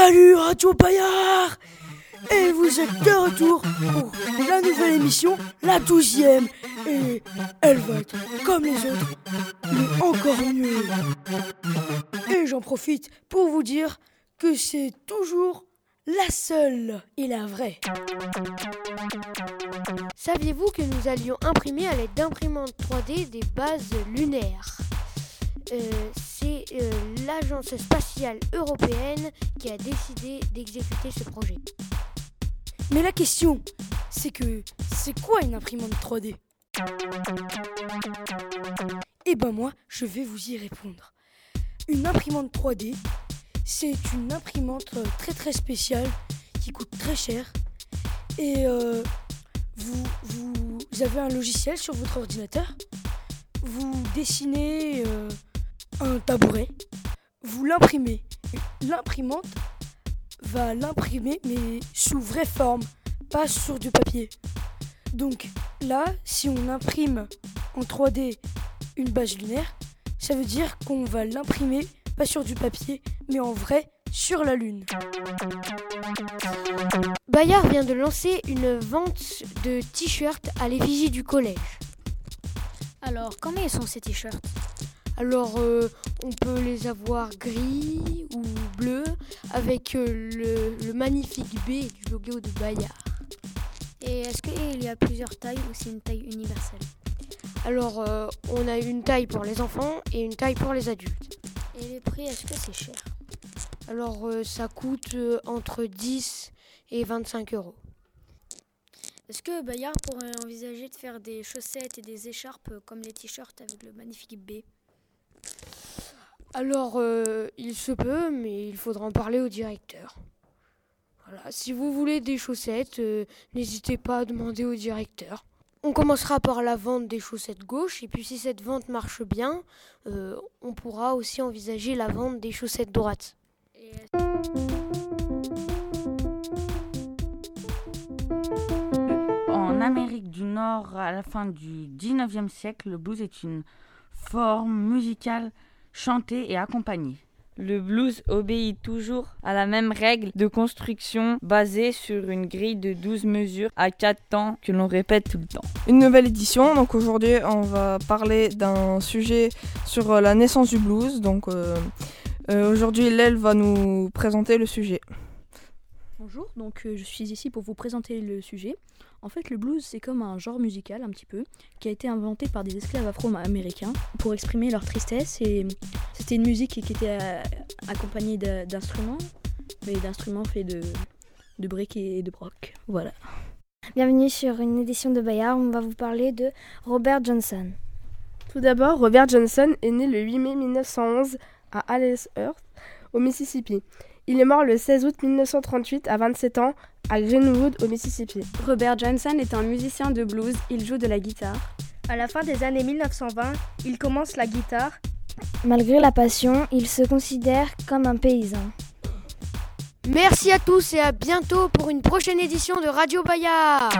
Salut Radio Bayard Et vous êtes de retour pour la nouvelle émission, la douzième. Et elle va être comme les autres, mais encore mieux. Et j'en profite pour vous dire que c'est toujours la seule et la vraie. Saviez-vous que nous allions imprimer à l'aide d'imprimantes 3D des bases lunaires? Euh, C'est euh, l'agence spatiale européenne qui a décidé d'exécuter ce projet. Mais la question, c'est que c'est quoi une imprimante 3D Eh ben moi, je vais vous y répondre. Une imprimante 3D, c'est une imprimante très très spéciale qui coûte très cher. Et euh, vous, vous avez un logiciel sur votre ordinateur? Vous dessinez euh, un tabouret. Vous l'imprimez. L'imprimante va l'imprimer mais sous vraie forme, pas sur du papier. Donc là, si on imprime en 3D une base lunaire, ça veut dire qu'on va l'imprimer pas sur du papier, mais en vrai sur la Lune. Bayard vient de lancer une vente de t-shirts à l'effigie du collège. Alors, combien sont ces t-shirts? Alors, euh, on peut les avoir gris ou bleus avec euh, le, le magnifique B du logo de Bayard. Et est-ce qu'il y a plusieurs tailles ou c'est une taille universelle? Alors, euh, on a une taille pour les enfants et une taille pour les adultes. Et les prix, est-ce que c'est cher? Alors, euh, ça coûte entre 10 et 25 euros. Est-ce que Bayard pourrait envisager de faire des chaussettes et des écharpes comme les t-shirts avec le magnifique B? Alors, euh, il se peut, mais il faudra en parler au directeur. Voilà, si vous voulez des chaussettes, euh, n'hésitez pas à demander au directeur. On commencera par la vente des chaussettes gauche, et puis si cette vente marche bien, euh, on pourra aussi envisager la vente des chaussettes droites. En Amérique du Nord, à la fin du 19e siècle, le blues est une forme musicale chantée et accompagnée. Le blues obéit toujours à la même règle de construction basée sur une grille de 12 mesures à 4 temps que l'on répète tout le temps. Une nouvelle édition. Donc aujourd'hui, on va parler d'un sujet sur euh, la naissance du blues. Donc euh, euh, aujourd'hui, Lel va nous présenter le sujet. Bonjour, donc euh, je suis ici pour vous présenter le sujet. En fait, le blues, c'est comme un genre musical un petit peu, qui a été inventé par des esclaves afro-américains pour exprimer leur tristesse. Et c'était une musique qui était euh, accompagnée d'instruments, mais d'instruments faits de, de briques et de broc. Voilà. Bienvenue sur une édition de Bayard. On va vous parler de Robert Johnson. Tout d'abord, Robert Johnson est né le 8 mai 1911 à Allsworth, au Mississippi. Il est mort le 16 août 1938 à 27 ans à Greenwood, au Mississippi. Robert Johnson est un musicien de blues, il joue de la guitare. À la fin des années 1920, il commence la guitare. Malgré la passion, il se considère comme un paysan. Merci à tous et à bientôt pour une prochaine édition de Radio Bayard